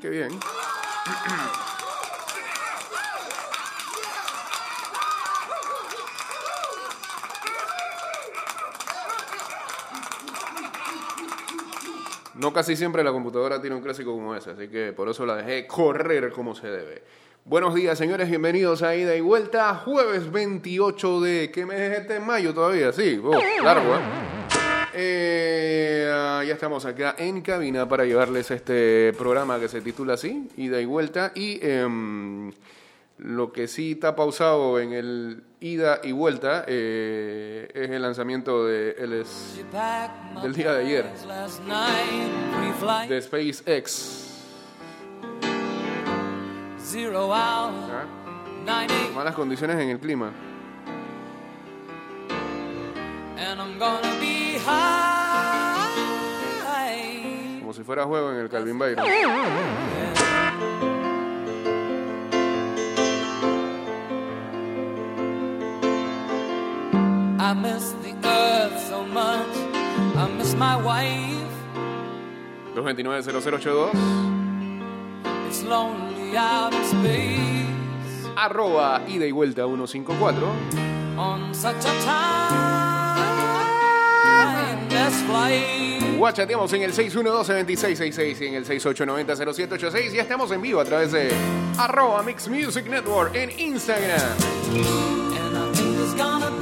Qué bien. No casi siempre la computadora tiene un clásico como ese, así que por eso la dejé correr como se debe. Buenos días, señores, bienvenidos a Ida y Vuelta, jueves 28 de... ¿Qué mes es este? Mayo todavía, sí, oh, largo, ¿eh? Eh, ya estamos acá en cabina para llevarles este programa que se titula así, Ida y Vuelta, y em, lo que sí está pausado en el ida y vuelta eh, es el lanzamiento de el del día de ayer de SpaceX. ¿Ah? Malas condiciones en el clima. Si fuera juego en el Calvin Byron. I miss the earth so much. I miss my wife. 229-0082. It's lonely out in space. Arroba ida y vuelta 154. On such a timeless flight. Guachateamos en el 612-2666 y en el 6890-0786 y estamos en vivo a través de arroba Mix Music Network en Instagram. And I think it's gonna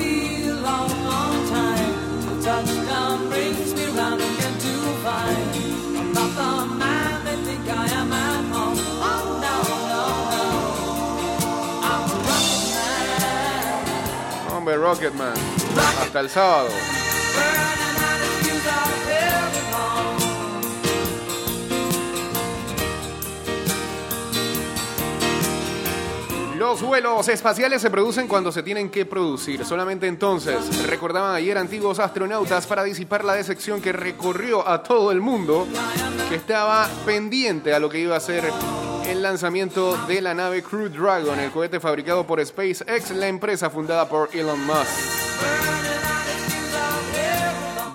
Los vuelos espaciales se producen cuando se tienen que producir. Solamente entonces, recordaban ayer antiguos astronautas para disipar la decepción que recorrió a todo el mundo, que estaba pendiente a lo que iba a ser el lanzamiento de la nave Crew Dragon, el cohete fabricado por SpaceX, la empresa fundada por Elon Musk.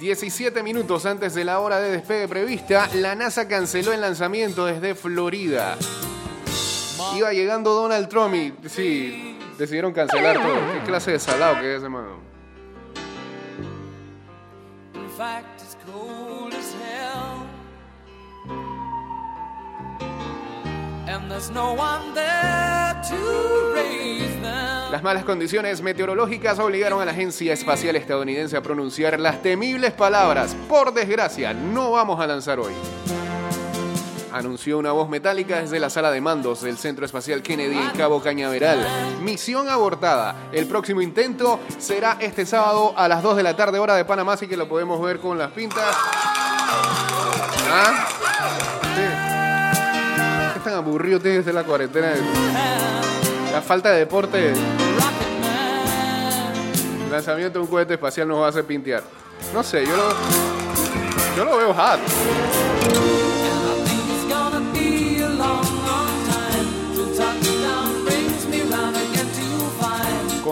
17 minutos antes de la hora de despegue prevista, la NASA canceló el lanzamiento desde Florida. Iba llegando Donald Trump y sí, decidieron cancelar todo. ¿Qué clase de salado que es ese mano? Las malas condiciones meteorológicas obligaron a la Agencia Espacial Estadounidense a pronunciar las temibles palabras, por desgracia, no vamos a lanzar hoy anunció una voz metálica desde la sala de mandos del Centro Espacial Kennedy en Cabo Cañaveral. Misión abortada. El próximo intento será este sábado a las 2 de la tarde, hora de Panamá, así que lo podemos ver con las pintas. ¿Ah? ¿Qué tan aburrido tienes de la cuarentena? La falta de deporte. El lanzamiento de un cohete espacial nos va a hacer pintear. No sé, yo lo, yo lo veo hot.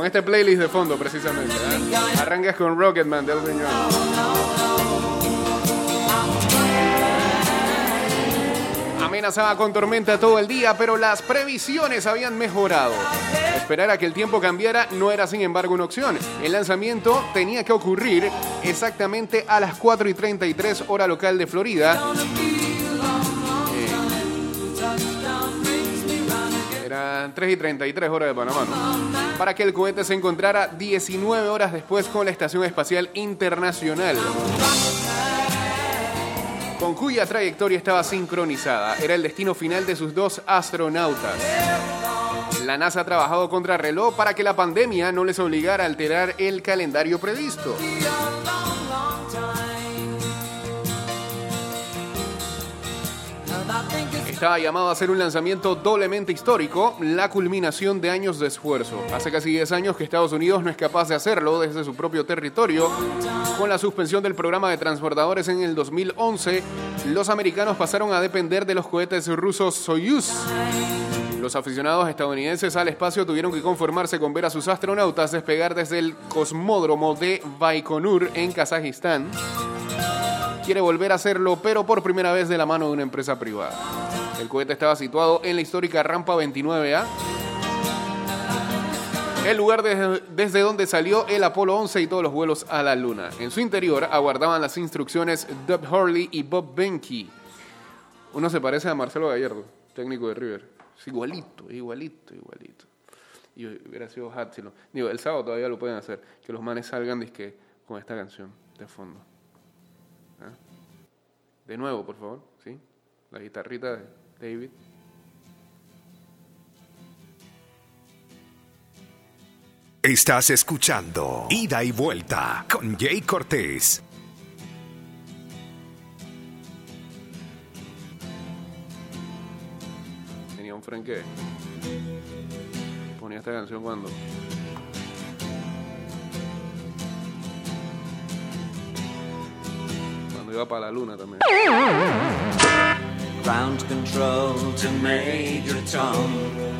Este playlist de fondo precisamente. ¿eh? Arrancas con Rocketman de Elton Amenazaba con tormenta todo el día, pero las previsiones habían mejorado. Esperar a que el tiempo cambiara no era sin embargo una opción. El lanzamiento tenía que ocurrir exactamente a las 4 y 33 hora local de Florida. 3 y 33 horas de Panamá, para que el cohete se encontrara 19 horas después con la Estación Espacial Internacional, con cuya trayectoria estaba sincronizada. Era el destino final de sus dos astronautas. La NASA ha trabajado contra reloj para que la pandemia no les obligara a alterar el calendario previsto. Estaba llamado a ser un lanzamiento doblemente histórico, la culminación de años de esfuerzo. Hace casi 10 años que Estados Unidos no es capaz de hacerlo desde su propio territorio. Con la suspensión del programa de transportadores en el 2011, los americanos pasaron a depender de los cohetes rusos Soyuz. Los aficionados estadounidenses al espacio tuvieron que conformarse con ver a sus astronautas despegar desde el cosmódromo de Baikonur en Kazajistán quiere volver a hacerlo, pero por primera vez de la mano de una empresa privada. El cohete estaba situado en la histórica rampa 29A, el lugar desde, donde salió el Apolo 11 y todos los vuelos a la Luna. En su interior aguardaban las instrucciones Doug Hurley y Bob Benke. Uno se parece a Marcelo Gallardo, técnico de River. igualito, igualito, igualito. Y hubiera sido Digo, el sábado todavía lo pueden hacer. Que los manes salgan disque, con esta canción de fondo. De nuevo, por favor, ¿sí? La guitarrita de David. Estás escuchando Ida y Vuelta con Jay Cortés. Tenía un frenque. Ponía esta canción cuando. Para la luna también. Ground control to Major Tom.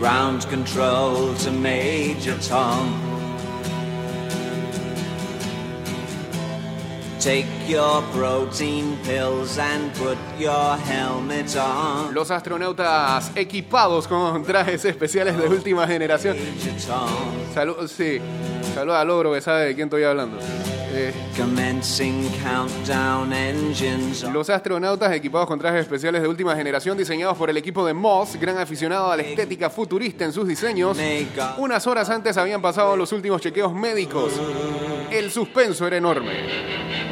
ground control to Major Tom. Take your protein pills and put your helmet on. Los astronautas equipados con trajes especiales de última generación. Salud, sí. Saluda al ogro que sabe de quién estoy hablando. Eh, los astronautas equipados con trajes especiales de última generación diseñados por el equipo de Moss, gran aficionado a la estética futurista en sus diseños, unas horas antes habían pasado los últimos chequeos médicos. El suspenso era enorme.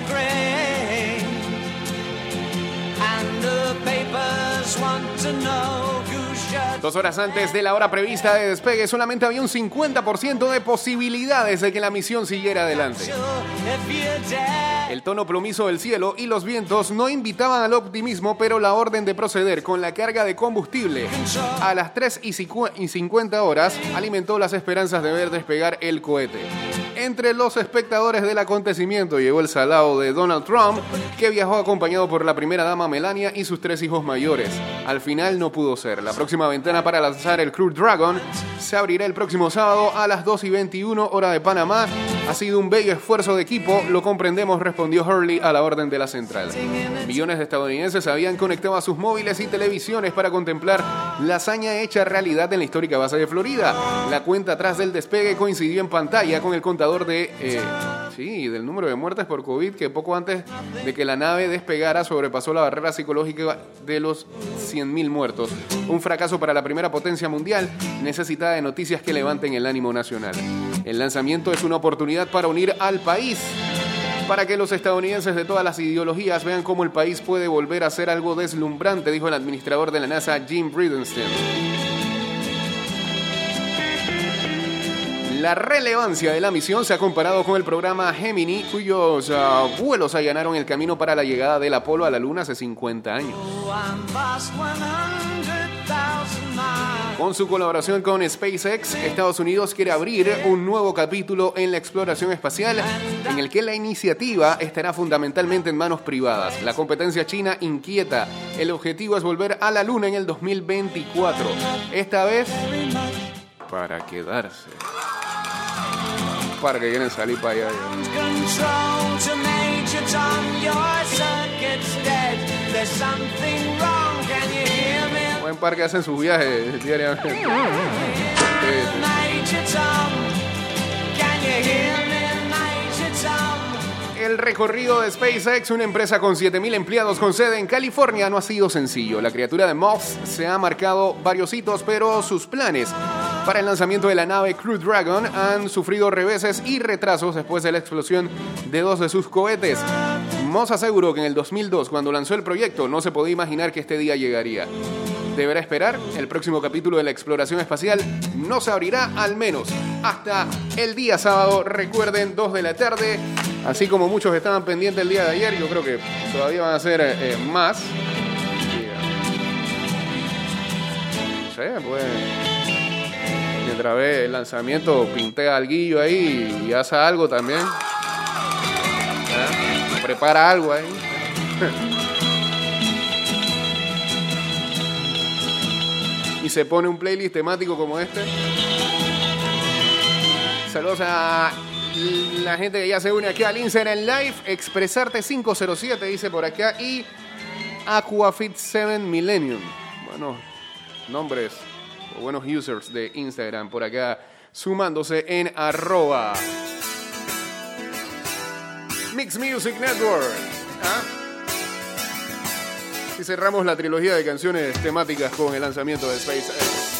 The grade. And the papers want to know Dos horas antes de la hora prevista de despegue, solamente había un 50% de posibilidades de que la misión siguiera adelante. El tono plomizo del cielo y los vientos no invitaban al optimismo, pero la orden de proceder con la carga de combustible a las 3 y 50 horas alimentó las esperanzas de ver despegar el cohete. Entre los espectadores del acontecimiento llegó el salado de Donald Trump, que viajó acompañado por la primera dama Melania y sus tres hijos mayores. Al final no pudo ser. La próxima ventana para lanzar el Crew Dragon se abrirá el próximo sábado a las 2 y 21 hora de Panamá. Ha sido un bello esfuerzo de equipo, lo comprendemos, respondió Hurley a la orden de la central. Millones de estadounidenses habían conectado a sus móviles y televisiones para contemplar la hazaña hecha realidad en la histórica base de Florida. La cuenta atrás del despegue coincidió en pantalla con el contador de, eh, sí, del número de muertes por COVID que poco antes de que la nave despegara sobrepasó la barrera psicológica de los 100.000 muertos. Un fracaso para la primera potencia mundial necesitada de noticias que levanten el ánimo nacional. El lanzamiento es una oportunidad para unir al país para que los estadounidenses de todas las ideologías vean cómo el país puede volver a ser algo deslumbrante, dijo el administrador de la NASA, Jim Bridenstine. La relevancia de la misión se ha comparado con el programa Gemini, cuyos ah, vuelos allanaron el camino para la llegada del Apolo a la Luna hace 50 años. Con su colaboración con SpaceX, Estados Unidos quiere abrir un nuevo capítulo en la exploración espacial en el que la iniciativa estará fundamentalmente en manos privadas. La competencia china inquieta. El objetivo es volver a la Luna en el 2024. Esta vez para quedarse para que quieren salir para allá. Buen par que hacen sus viajes diariamente. El recorrido de SpaceX, una empresa con 7.000 empleados con sede en California, no ha sido sencillo. La criatura de Moss se ha marcado varios hitos, pero sus planes para el lanzamiento de la nave Crew Dragon han sufrido reveses y retrasos después de la explosión de dos de sus cohetes. Moss aseguró que en el 2002, cuando lanzó el proyecto, no se podía imaginar que este día llegaría. Deberá esperar, el próximo capítulo de la exploración espacial no se abrirá al menos hasta el día sábado, recuerden, 2 de la tarde. Así como muchos estaban pendientes el día de ayer, yo creo que todavía van a ser eh, más. No sé, pues. Ve el lanzamiento, pintea algo ahí y hace algo también. Prepara algo ahí. y se pone un playlist temático como este. Saludos a la gente que ya se une aquí al Instagram Live. Expresarte 507 dice por acá. Y Aquafit 7 Millennium. Bueno, nombres o buenos users de Instagram por acá sumándose en arroba. Mix Music Network. ¿Ah? Y cerramos la trilogía de canciones temáticas con el lanzamiento de SpaceX.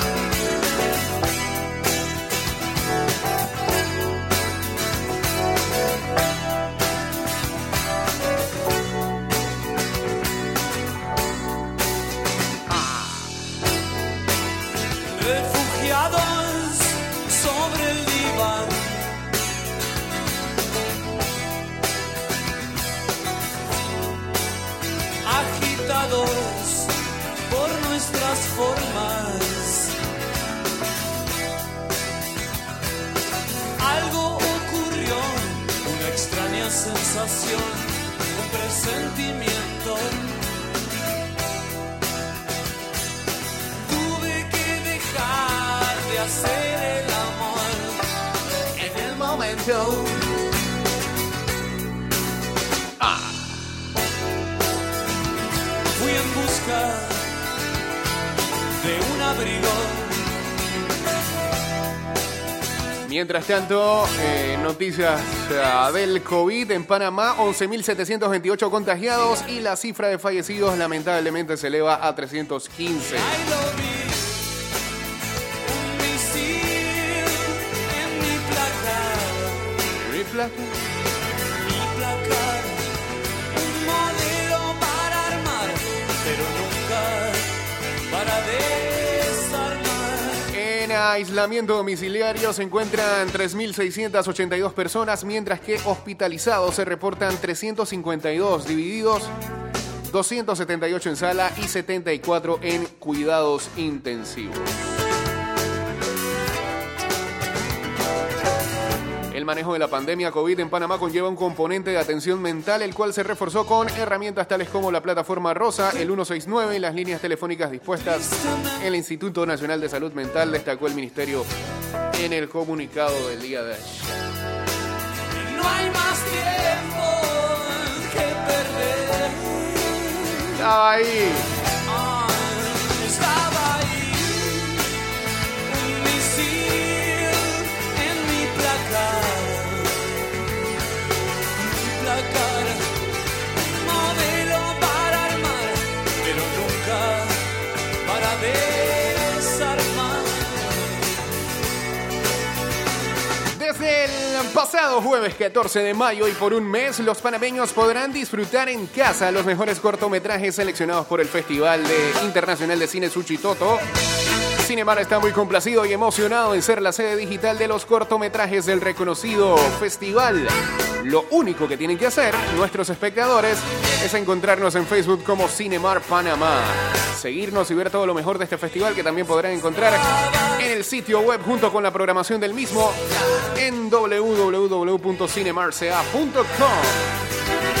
Mientras tanto, eh, noticias del COVID en Panamá, 11.728 contagiados y la cifra de fallecidos lamentablemente se eleva a 315. Aislamiento domiciliario se encuentran 3.682 personas, mientras que hospitalizados se reportan 352, divididos 278 en sala y 74 en cuidados intensivos. Manejo de la pandemia COVID en Panamá conlleva un componente de atención mental, el cual se reforzó con herramientas tales como la plataforma Rosa, el 169 y las líneas telefónicas dispuestas. El Instituto Nacional de Salud Mental destacó el Ministerio en el comunicado del día de ayer. No hay más tiempo que perder. ahí. Pasado jueves 14 de mayo y por un mes, los panameños podrán disfrutar en casa los mejores cortometrajes seleccionados por el Festival Internacional de Cine Suchitoto. Cinemar está muy complacido y emocionado en ser la sede digital de los cortometrajes del reconocido festival. Lo único que tienen que hacer nuestros espectadores es encontrarnos en Facebook como Cinemar Panamá. Seguirnos y ver todo lo mejor de este festival que también podrán encontrar en el sitio web junto con la programación del mismo en www.cinemarca.com.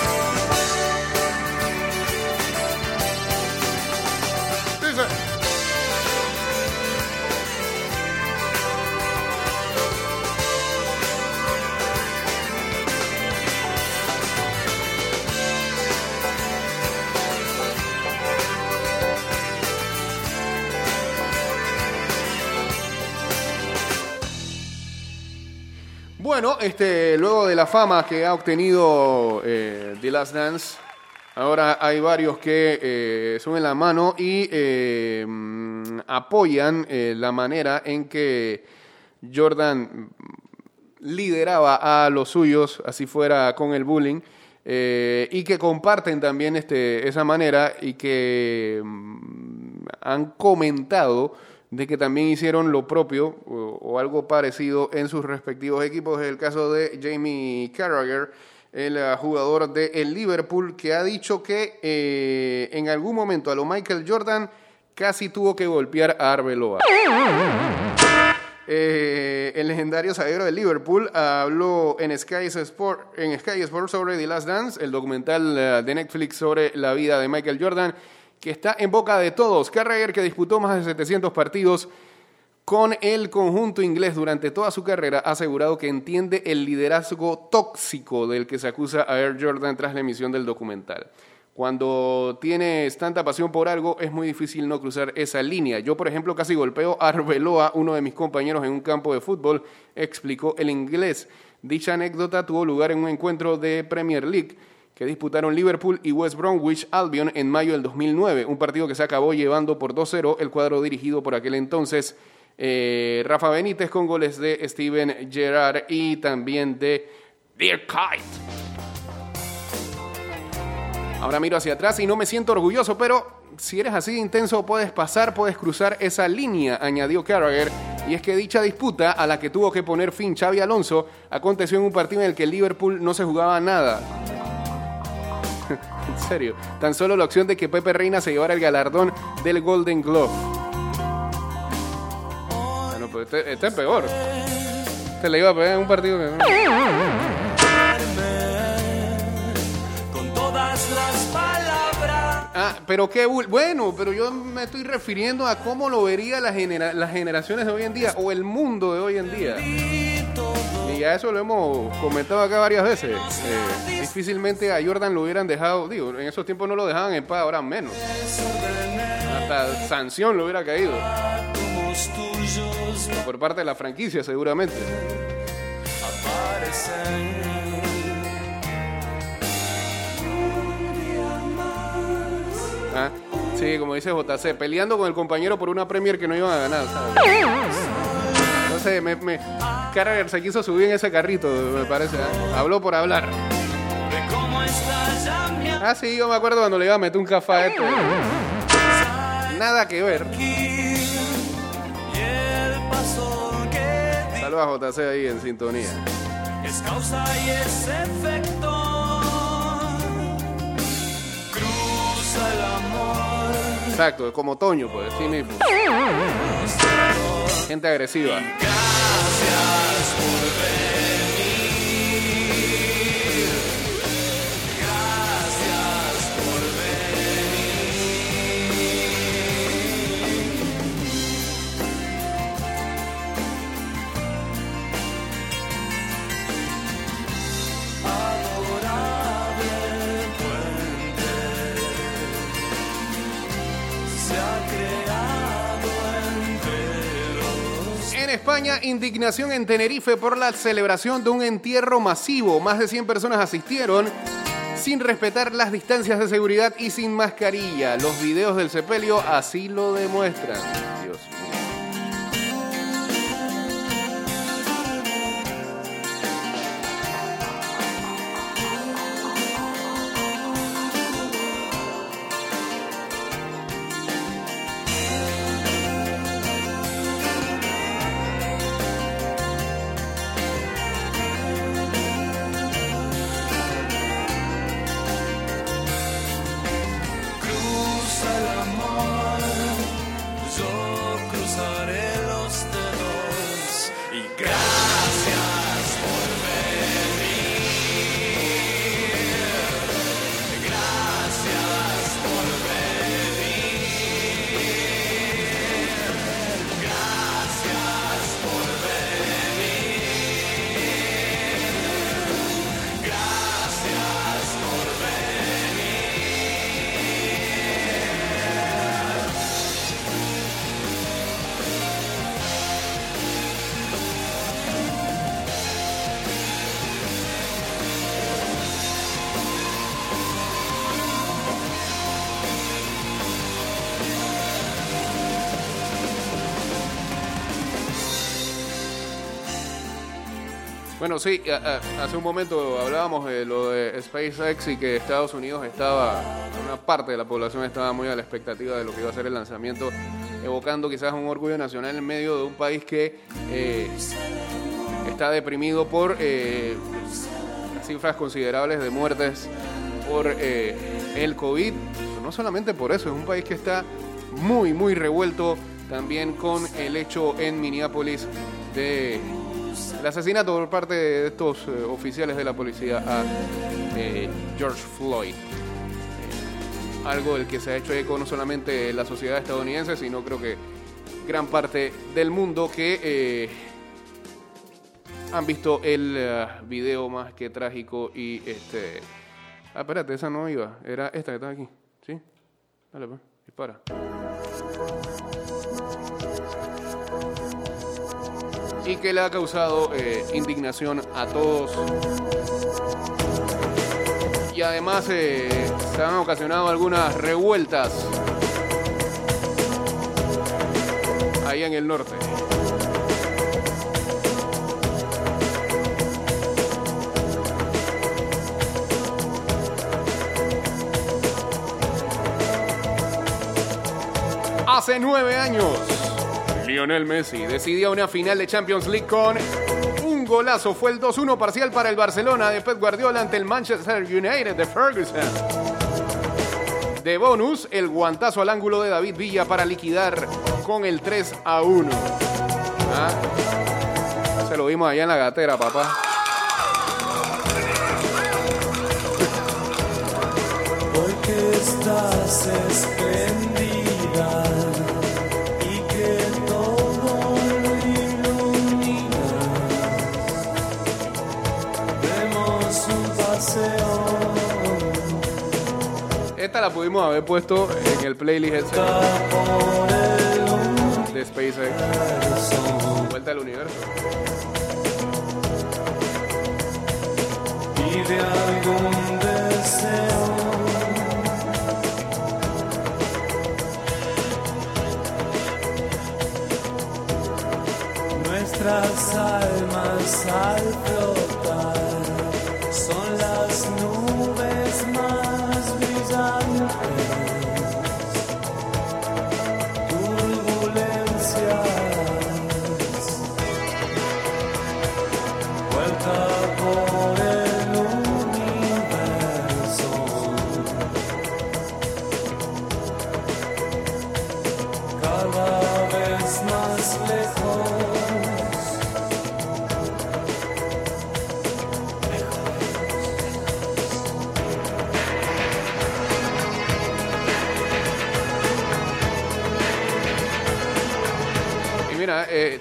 Bueno, este, luego de la fama que ha obtenido eh, The Last Dance, Ahora hay varios que eh, suben la mano y eh, apoyan eh, la manera en que Jordan lideraba a los suyos, así fuera con el bullying, y que comparten también este, esa manera y que mm, han comentado de que también hicieron lo propio o, algo parecido en sus respectivos equipos. Es el caso de Jamie Carragher el eh, jugador de el Liverpool, que ha dicho que eh, en algún momento a lo Michael Jordan casi tuvo que golpear a Arbeloa. Eh, el legendario zaguero de Liverpool habló en Sky, Sport, en Sky Sports sobre The Last Dance, el documental de Netflix sobre la vida de Michael Jordan, que está en boca de todos. Carragher, que disputó más de 700 partidos, con el conjunto inglés durante toda su carrera ha asegurado que entiende el liderazgo tóxico del que se acusa a Air Jordan tras la emisión del documental. Cuando tienes tanta pasión por algo, es muy difícil no cruzar esa línea. Yo, por ejemplo, casi golpeo a Arbeloa, uno de mis compañeros en un campo de fútbol, explicó el inglés. Dicha anécdota tuvo lugar en un encuentro de Premier League que disputaron Liverpool y West Bromwich Albion en mayo del 2009, un partido que se acabó llevando por 2-0 el cuadro dirigido por aquel entonces eh, Rafa Benítez con goles de Steven Gerrard y también de Dirk Kite. Ahora miro hacia atrás y no me siento orgulloso, pero si eres así intenso puedes pasar, puedes cruzar esa línea, añadió Carragher. Y es que dicha disputa a la que tuvo que poner fin Xavi Alonso aconteció en un partido en el que Liverpool no se jugaba nada. en serio, tan solo la opción de que Pepe Reina se llevara el galardón del Golden Glove. Pues este, este, es peor. Este le iba a pegar en un partido que Ah, pero qué bueno, pero yo me estoy refiriendo a cómo lo vería las generaciones de hoy en día o el mundo de hoy en día. Y ya eso lo hemos comentado acá varias veces. Eh, difícilmente a Jordan lo hubieran dejado, digo, en esos tiempos no lo dejaban en paz, ahora menos. Hasta sanción lo hubiera caído. Por parte de la franquicia, seguramente. Ah, sí, como dice JC, peleando con el compañero por una Premier que no iban a ganar, Entonces, me, me Carragher se quiso subir en ese carrito, me parece. ¿eh? Habló por hablar. Ah, sí, yo me acuerdo cuando le iba a meter un café a esto. Nada que ver. Saludos a JC ahí en sintonía. Es causa y es efecto. Exacto, como Toño, pues, sí mismo. Gente agresiva. España, indignación en Tenerife por la celebración de un entierro masivo. Más de 100 personas asistieron sin respetar las distancias de seguridad y sin mascarilla. Los videos del sepelio así lo demuestran. Bueno, sí, hace un momento hablábamos de lo de SpaceX y que Estados Unidos estaba, una parte de la población estaba muy a la expectativa de lo que iba a ser el lanzamiento, evocando quizás un orgullo nacional en medio de un país que eh, está deprimido por eh, cifras considerables de muertes por eh, el COVID. no solamente por eso, es un país que está muy, muy revuelto también con el hecho en Minneapolis de el asesinato por parte de estos eh, oficiales de la policía a eh, George Floyd. Eh, algo del que se ha hecho eco no solamente la sociedad estadounidense, sino creo que gran parte del mundo que han visto el video más que trágico y este... Ah, espérate, esa no iba, era esta que está aquí, ¿sí? Dale, pues, dispara. Y que le ha causado eh, indignación a todos. Y además eh, se han ocasionado algunas revueltas ahí en el norte. Hace nueve años Lionel Messi decidió una final de Champions League con un golazo. Fue el 2-1 parcial para el Barcelona de Pep Guardiola ante el Manchester United de Ferguson. De bonus, el guantazo al ángulo de David Villa para liquidar con el 3 1. ¿Ah? Se lo vimos allá en la gatera, papá. Porque estás Esta la pudimos haber puesto en el playlist de SpaceX. Vuelta al universo. Pide algún deseo. Nuestras almas al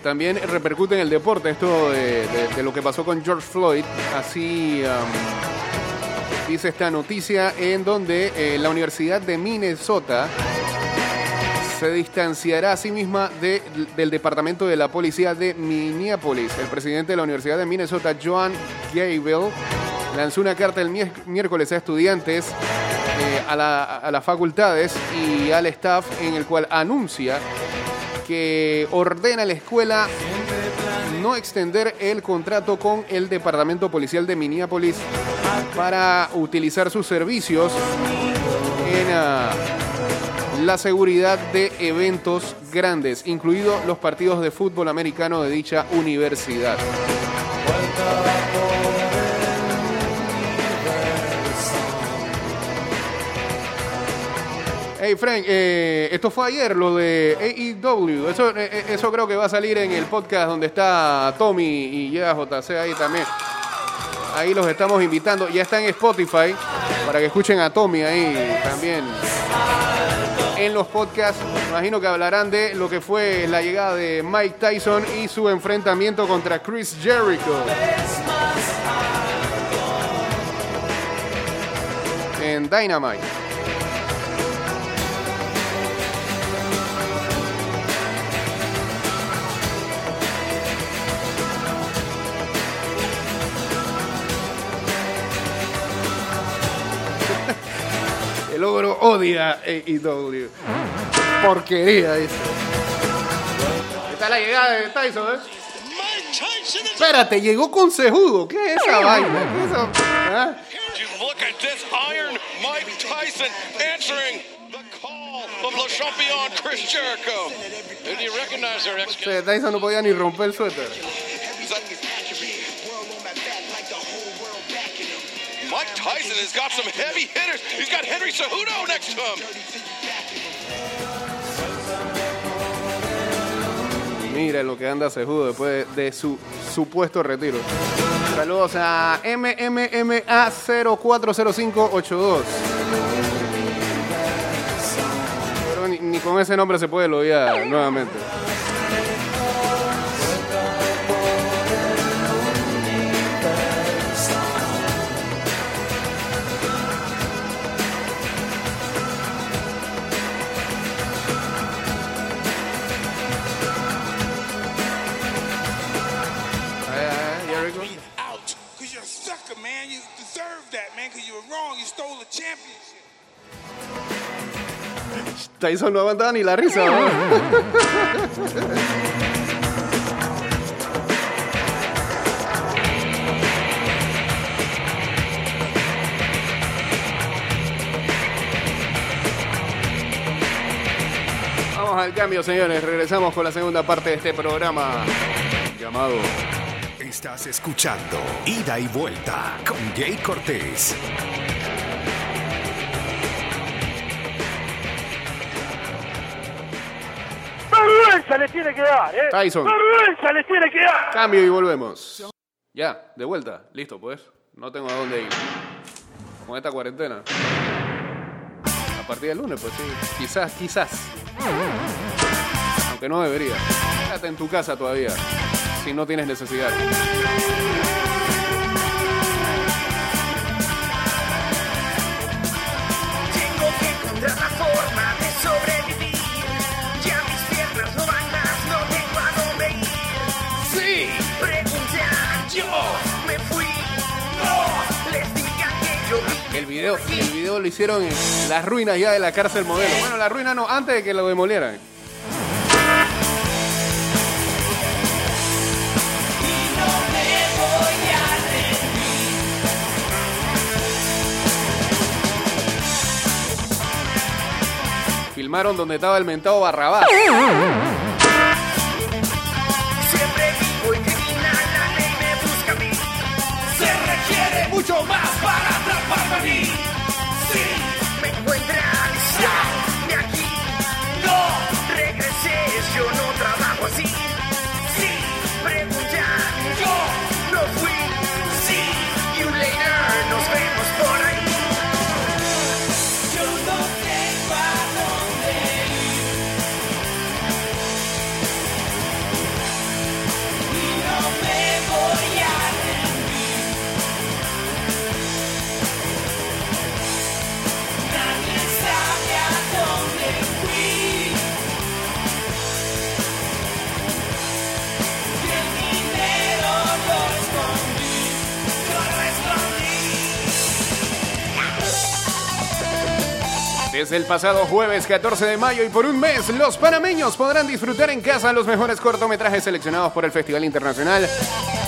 también repercute en el deporte esto de, lo que pasó con George Floyd. Así dice esta noticia en donde eh, la Universidad de Minnesota se distanciará a sí misma del Departamento de la Policía de Minneapolis. El presidente de la Universidad de Minnesota, Joan Gable, lanzó una carta el miércoles a estudiantes, eh, a, a las facultades y al staff en el cual anuncia que ordena a la escuela no extender el contrato con el Departamento Policial de Minneapolis para utilizar sus servicios en ah, la seguridad de eventos grandes, incluidos los partidos de fútbol americano de dicha universidad. Hey Frank, eh, esto fue ayer, lo de AEW. Eso, eh, eh, eso creo que va a salir en el podcast donde está Tommy y llega JC ahí también. Ahí los estamos invitando. Ya está en Spotify para que escuchen a Tommy ahí también. En los podcasts, imagino que hablarán de lo que fue la llegada de Mike Tyson y su enfrentamiento contra Chris Jericho. En Dynamite. El ogro odia AEW. Porquería, dice. Está la llegada de Tyson, ¿eh? Espérate, llegó con cejudo. ¿Qué es esa vaina? ¿Qué es eso? ¿Ah? Tyson no podía ni romper el suéter. Mike Tyson has got some heavy hitters. He's got Henry Cejudo next to him. Mira lo que anda Cejudo después de, su supuesto retiro. Saludos a MMMA040582. Pero ni, ni con ese nombre se puede loguear nuevamente. Tyson no aguantaba ni la risa. Vamos al cambio, señores. Regresamos con la segunda parte de este programa llamado Estás escuchando Ida y Vuelta con Jay Cortés. Vergüenza les tiene que dar, ¿eh? Tyson. Vergüenza tiene que dar. Cambio y volvemos. Ya, de vuelta. Listo, pues. No tengo a dónde ir. Con esta cuarentena. A partir del lunes, pues sí. Quizás, quizás. Aunque no debería. Quédate en tu casa todavía. Si no tienes necesidad. El video lo hicieron en las ruinas ya de la cárcel modelo. Bueno, la ruina no, antes de que lo demolieran. Filmaron donde estaba el mentado Barrabás. Desde el pasado jueves 14 de mayo y por un mes, los panameños podrán disfrutar en casa los mejores cortometrajes seleccionados por el Festival Internacional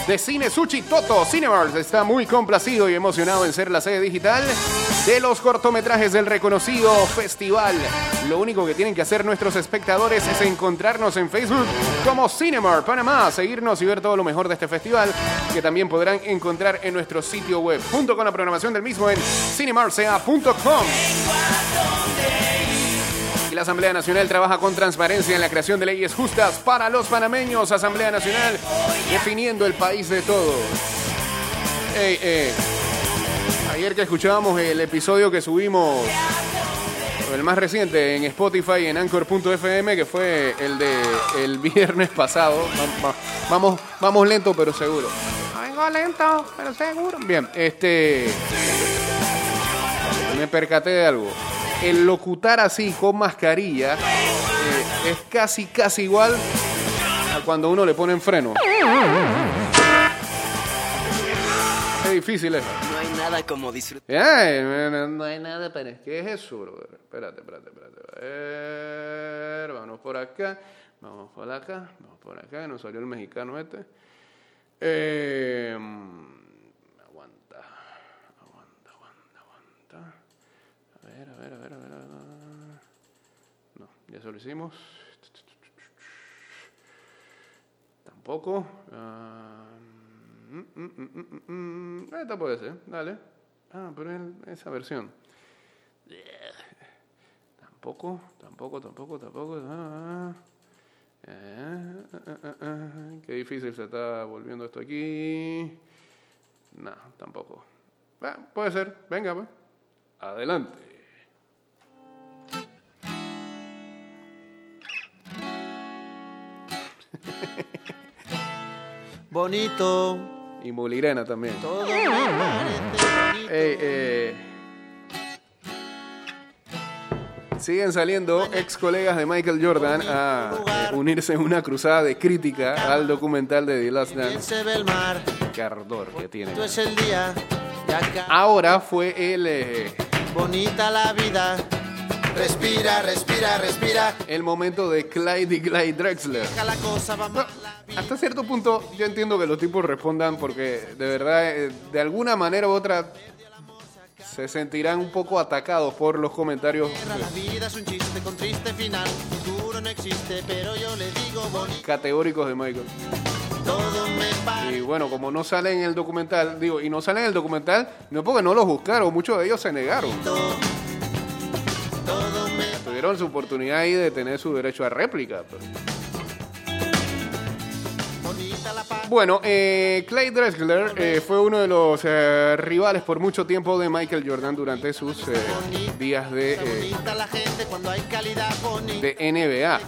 de Cine Sushi Toto. Cinemark está muy complacido y emocionado en ser la sede digital de los cortometrajes del reconocido festival. Lo único que tienen que hacer nuestros espectadores es encontrarnos en Facebook como Cinemark Panamá, seguirnos y ver todo lo mejor de este festival, que también podrán encontrar en nuestro sitio web, junto con la programación del mismo en cinemarca.com. Y la Asamblea Nacional trabaja con transparencia en la creación de leyes justas para los panameños. Asamblea Nacional definiendo el país de todos. Ey, Ayer que escuchábamos el episodio que subimos, el más reciente en Spotify y en Anchor.fm, que fue el de el viernes pasado. Va- va- Vamos, vamos lento pero seguro. Vengo lento pero seguro. Bien, este me percaté de algo. El locutar así con mascarilla eh, es casi, casi igual a cuando uno le pone en freno. Es difícil eso. No hay nada como disfrutar. Ay, no, hay nada, pero ¿qué es eso, brother? Espérate, espérate, espérate. A ver, vamos por acá, vamos por acá, vamos por acá, nos salió el mexicano este. Eh, ver, a ver, a ver, a ver. No, ya eso lo hicimos. Tampoco. Ah, mm. Esta puede ser, dale. Ah, pero es esa versión. Tampoco, tampoco, tampoco, tampoco. Ah, eh. Qué difícil se está volviendo esto aquí. No, tampoco. Ah, puede ser, venga, pues. Adelante. Bonito, Y Mulirena también. todo me bonito. Ey, eh, siguen saliendo ex colegas de Michael Jordan a unirse en una cruzada de crítica al documental de The Last Dance. Qué ardor que tiene. esto es el día, y acá Ahora fue el, eh, bonita la vida. Respira, respira, respira. el momento de Clyde y Clyde Drexler. Acá la cosa va mal. Hasta cierto punto yo entiendo que los tipos respondan porque de verdad, eh, de alguna manera u otra, se sentirán un poco atacados por los comentarios es categóricos de Michael. Y bueno, como no sale en el documental, digo, y no sale en el documental, no porque no los buscaron, muchos de ellos se negaron. Tuvieron su oportunidad ahí de tener su derecho a réplica. pero- paz. Bueno, eh, Clay Drexler eh, fue uno de los eh, rivales por mucho tiempo de Michael Jordan durante sus días de, de NBA.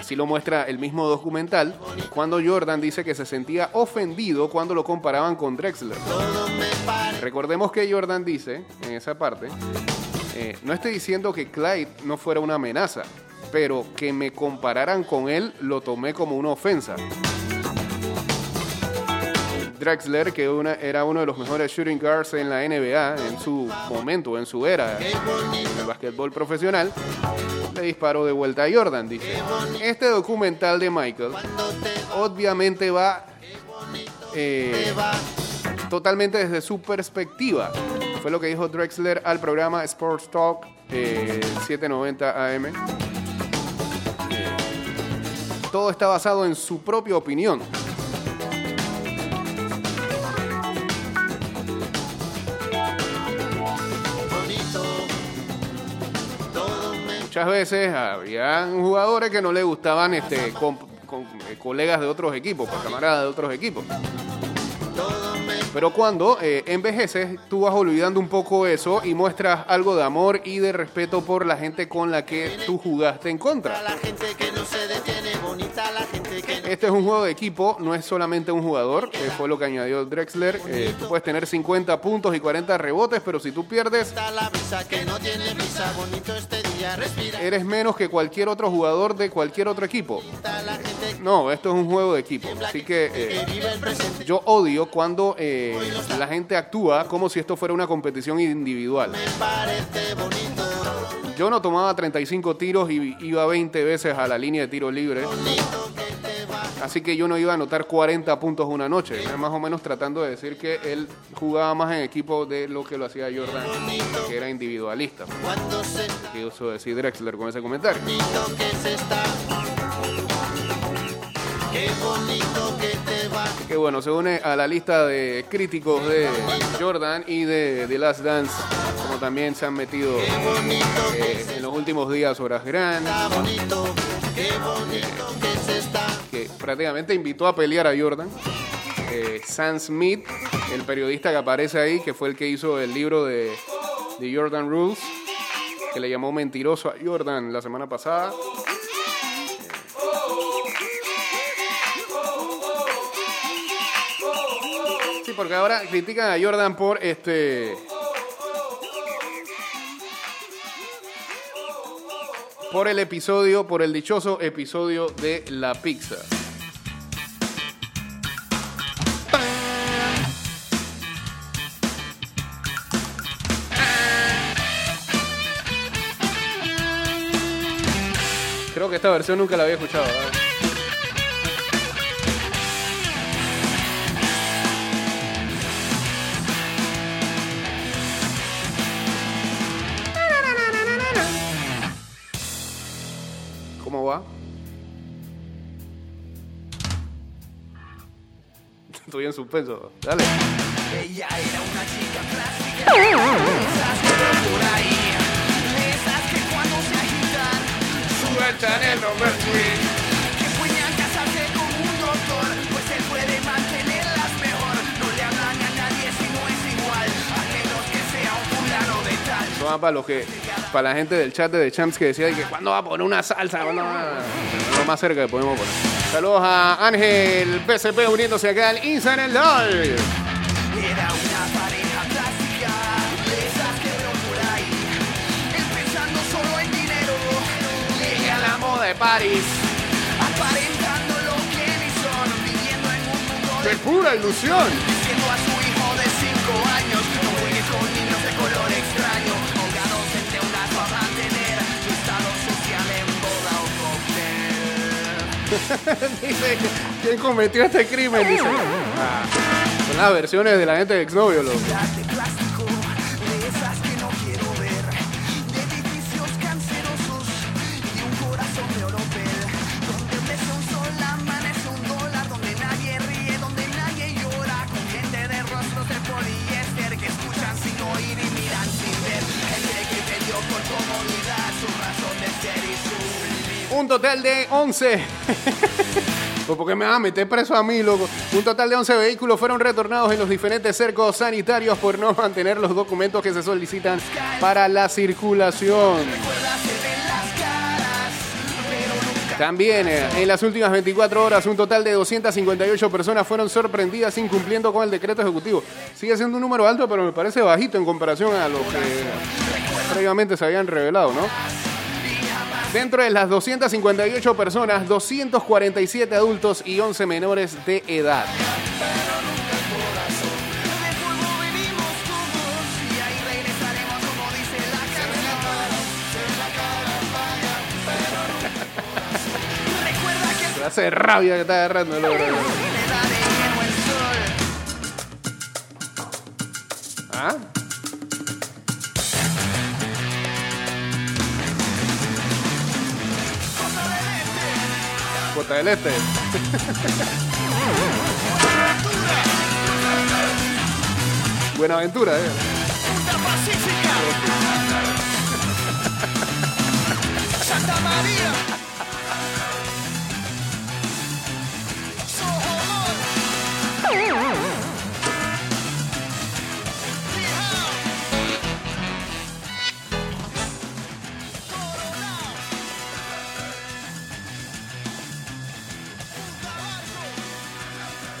Así lo muestra el mismo documental, cuando Jordan dice que se sentía ofendido cuando lo comparaban con Drexler. Recordemos que Jordan dice en esa parte, eh, no estoy diciendo que Clyde no fuera una amenaza, pero que me compararan con él lo tomé como una ofensa. Drexler, que era uno de los mejores shooting guards en la NBA en su momento, en su era del básquetbol profesional, le disparó de vuelta a Jordan, dice. Este documental de Michael obviamente va eh, totalmente desde su perspectiva. Fue lo que dijo Drexler al programa Sports Talk eh, 790 AM. Eh, todo está basado en su propia opinión. Muchas veces habían jugadores que no le gustaban este, con, con, eh, colegas de otros equipos, pues, camaradas de otros equipos. Pero cuando eh, envejeces, tú vas olvidando un poco eso y muestras algo de amor y de respeto por la gente con la que tú jugaste en contra. la gente que Este es un juego de equipo, no es solamente un jugador, que fue lo que añadió Drexler. Eh, tú puedes tener 50 puntos y 40 rebotes, pero si tú pierdes, este eres menos que cualquier otro jugador de cualquier otro equipo. No, esto es un juego de equipo. Así que eh, yo odio cuando eh, la gente actúa como si esto fuera una competición individual. Yo no tomaba 35 tiros y iba 20 veces a la línea de tiro libre. Así que yo no iba a anotar 40 puntos una noche. Más o menos tratando de decir que él jugaba más en equipo de lo que lo hacía Jordan, que era individualista. Que usó decir Drexler con ese comentario. que. Qué bueno, se une a la lista de críticos de Jordan y de The Last Dance, como también se han metido eh, en los últimos días Horas. Qué está. que prácticamente invitó a pelear a Jordan. Eh, Sam Smith, el periodista que aparece ahí, que fue el que hizo el libro de, de Jordan Rules, que le llamó mentiroso a Jordan la semana pasada. Sí, porque ahora critican a Jordan por este. Por el episodio, por el dichoso episodio de la pizza. Creo que esta versión nunca la había escuchado. ¿Cómo va? Estoy en suspenso. Dale. Ella era una chica. Para los que, para la gente del chat de Champs que decía que cuándo va a poner una salsa, más cerca podemos poner. Saludos a Ángel PCP uniéndose acá al Instagram. París. aparentando lo que ni son. Viviendo en un mundo De pura ilusión. Diciendo a su hijo de 5 años No juegues con niños de color extraño Ahogados en deudas para mantener Tu estado social en boda o cóctel Dice, ¿quién cometió este crimen? Dice. Ah, son las versiones de la gente de exnovio, loco. Total de 11. Pues porque me meter preso a mí, loco. Un total de 11 vehículos fueron retornados en los diferentes cercos sanitarios por no mantener los documentos que se solicitan para la circulación. También eh, en las últimas 24 horas un total de 258 personas fueron sorprendidas incumpliendo con el decreto ejecutivo. Sigue siendo un número alto, pero me parece bajito en comparación a lo que previamente se habían revelado, ¿no? Dentro de las 258 personas, 247 adultos y 11 menores de edad. Clase de rabia que está agarrando el ogro. ¿Ah? Costa del Este. Buenaventura, eh.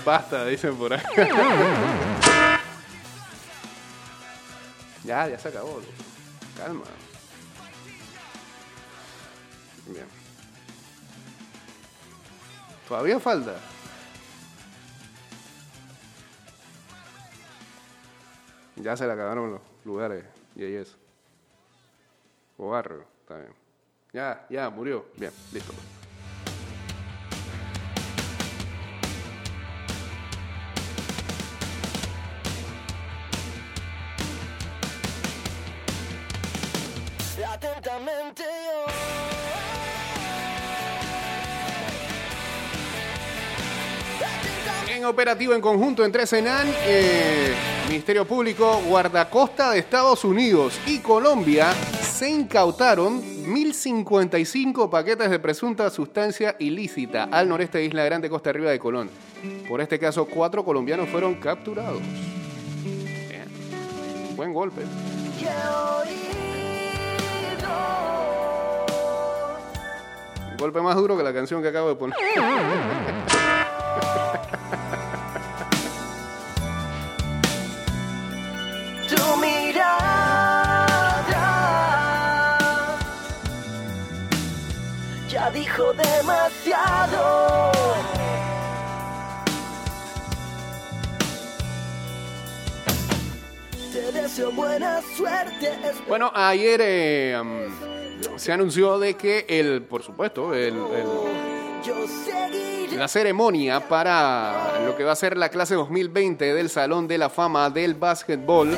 Basta, dicen por ahí. ya, ya se acabó. Calma. Bien. Todavía falta. Ya se le acabaron los lugares y ahí eso. O barrio, está bien. Ya, ya, murió. Bien, listo. Atentamente yo. En operativo en conjunto entre Senan, eh, Ministerio Público, Guardacosta de Estados Unidos y Colombia se incautaron 1.055 paquetes de presunta sustancia ilícita al noreste de Isla Grande, Costa Arriba de Colón. Por este caso, cuatro colombianos fueron capturados. Bien. Buen golpe. Un golpe más duro que la canción que acabo de poner. Tu mirada ya dijo demasiado. Deseo buena suerte. Bueno, ayer eh, se anunció de que el, por supuesto, el- la ceremonia para lo que va a ser la clase 2020 del Salón de la Fama del Básquetbol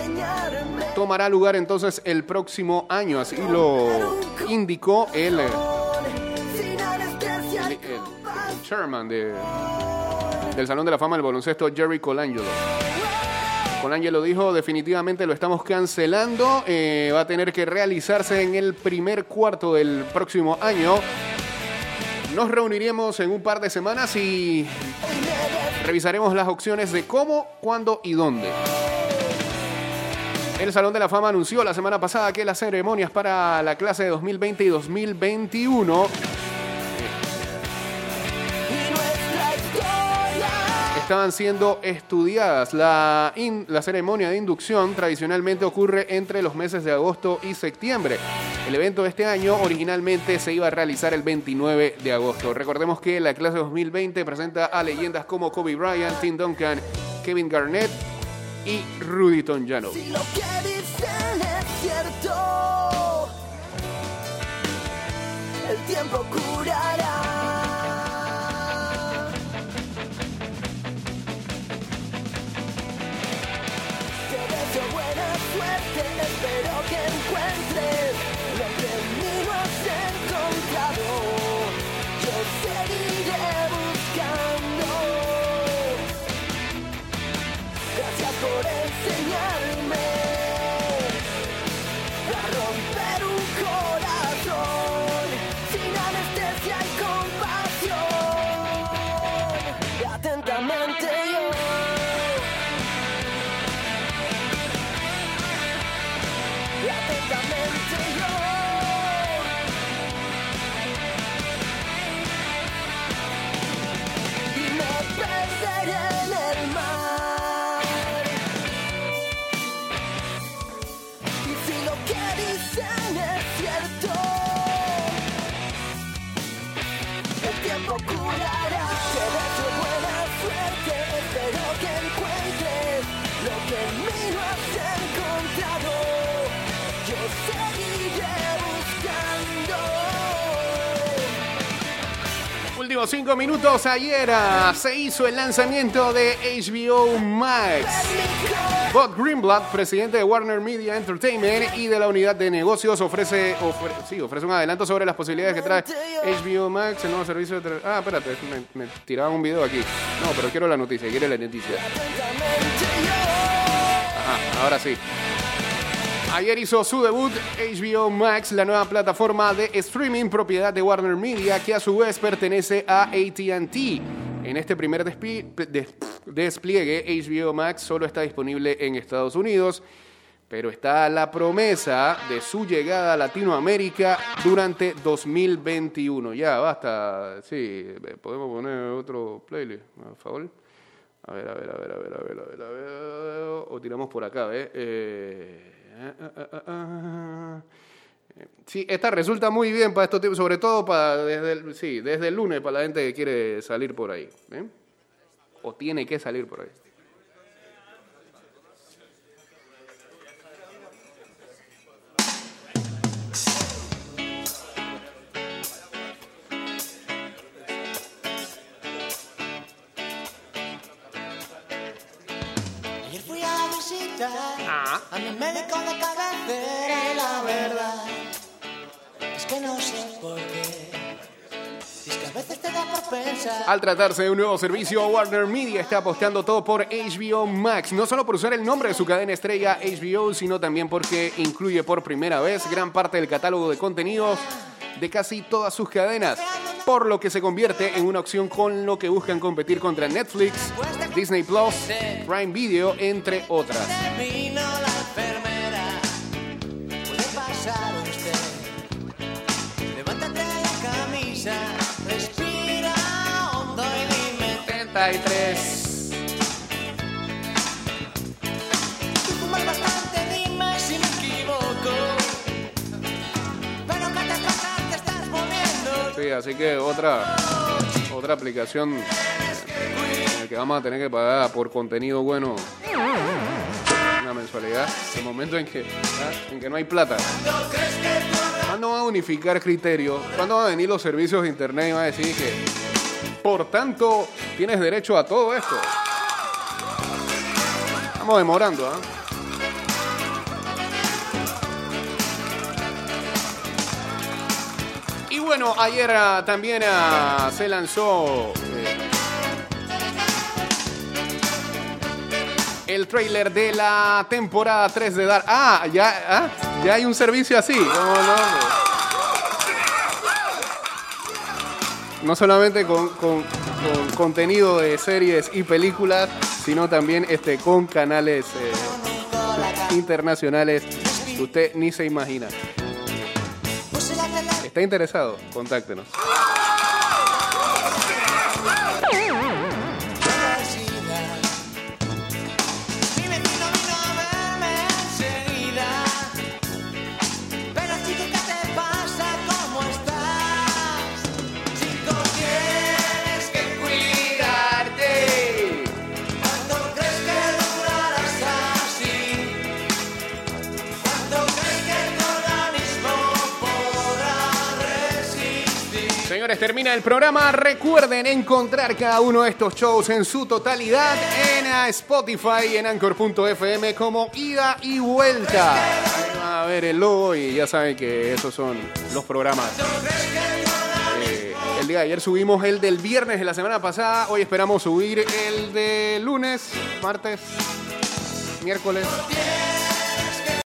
tomará lugar entonces el próximo año, así lo indicó el, eh, el, el chairman de, del Salón de la Fama del Baloncesto, Jerry Colangelo. Colangelo dijo, definitivamente lo estamos cancelando, eh, va a tener que realizarse en el primer cuarto del próximo año. Nos reuniremos en un par de semanas y revisaremos las opciones de cómo, cuándo y dónde. El Salón de la Fama anunció la semana pasada que las ceremonias para la clase de 2020 y 2021 estaban siendo estudiadas. La, la, ceremonia de inducción tradicionalmente ocurre entre los meses de agosto y septiembre. El evento de este año originalmente se iba a realizar el 29 de agosto. Recordemos que la clase 2020 presenta a leyendas como Kobe Bryant, Tim Duncan, Kevin Garnett y Rudy Tonjano. El tiempo curará. said 5 minutos ayer ah, se hizo el lanzamiento de HBO Max. Bob Greenblatt, presidente de Warner Media Entertainment y de la unidad de negocios, ofrece, ofre, ofrece un adelanto sobre las posibilidades que trae HBO Max, el nuevo servicio de... Ah, espérate, me, me tiraba un video aquí. No, pero quiero la noticia, quiero la noticia. Ajá, ahora sí. Ayer hizo su debut HBO Max, la nueva plataforma de streaming propiedad de Warner Media, que a su vez pertenece a ATT. En este primer despliegue, HBO Max solo está disponible en Estados Unidos, pero está la promesa de su llegada a Latinoamérica durante 2021. Ya, basta. Sí, podemos poner otro playlist, por favor. A ver, a ver, a ver, a ver, a ver, a ver, a ver. O tiramos por acá, ¿eh? eh Sí, esta resulta muy bien para estos tiempos, sobre todo para desde el, sí, desde el lunes para la gente que quiere salir por ahí. ¿eh? O tiene que salir por ahí. Ah. A mi médico de cabecera y la verdad es que no sé por qué. Al tratarse de un nuevo servicio, Warner Media está apostando todo por HBO Max, no solo por usar el nombre de su cadena estrella HBO, sino también porque incluye por primera vez gran parte del catálogo de contenidos de casi todas sus cadenas, por lo que se convierte en una opción con lo que buscan competir contra Netflix, Disney Plus, Prime Video, entre otras. Así que otra, otra aplicación en la que vamos a tener que pagar por contenido bueno una mensualidad. En el momento en que, en que no hay plata. ¿Cuándo van a unificar criterios? ¿Cuándo van a venir los servicios de internet y van a decir que, por tanto, tienes derecho a todo esto? Estamos demorando, ¿ah? Bueno, ayer ah, también ah, se lanzó eh, el trailer de la temporada 3 de Dar. Ah, ya, ah, ya hay un servicio así. No, no, no solamente con, contenido de series y películas, sino también este, con canales eh, internacionales que usted ni se imagina. ¿Está interesado? Contáctenos. Termina el programa. Recuerden encontrar cada uno de estos shows en su totalidad en Spotify y en Anchor.fm como ida y vuelta. a ver el logo y ya saben que esos son los programas. Eh, el día de ayer subimos el del viernes de la semana pasada. Hoy esperamos subir el de lunes, martes, miércoles.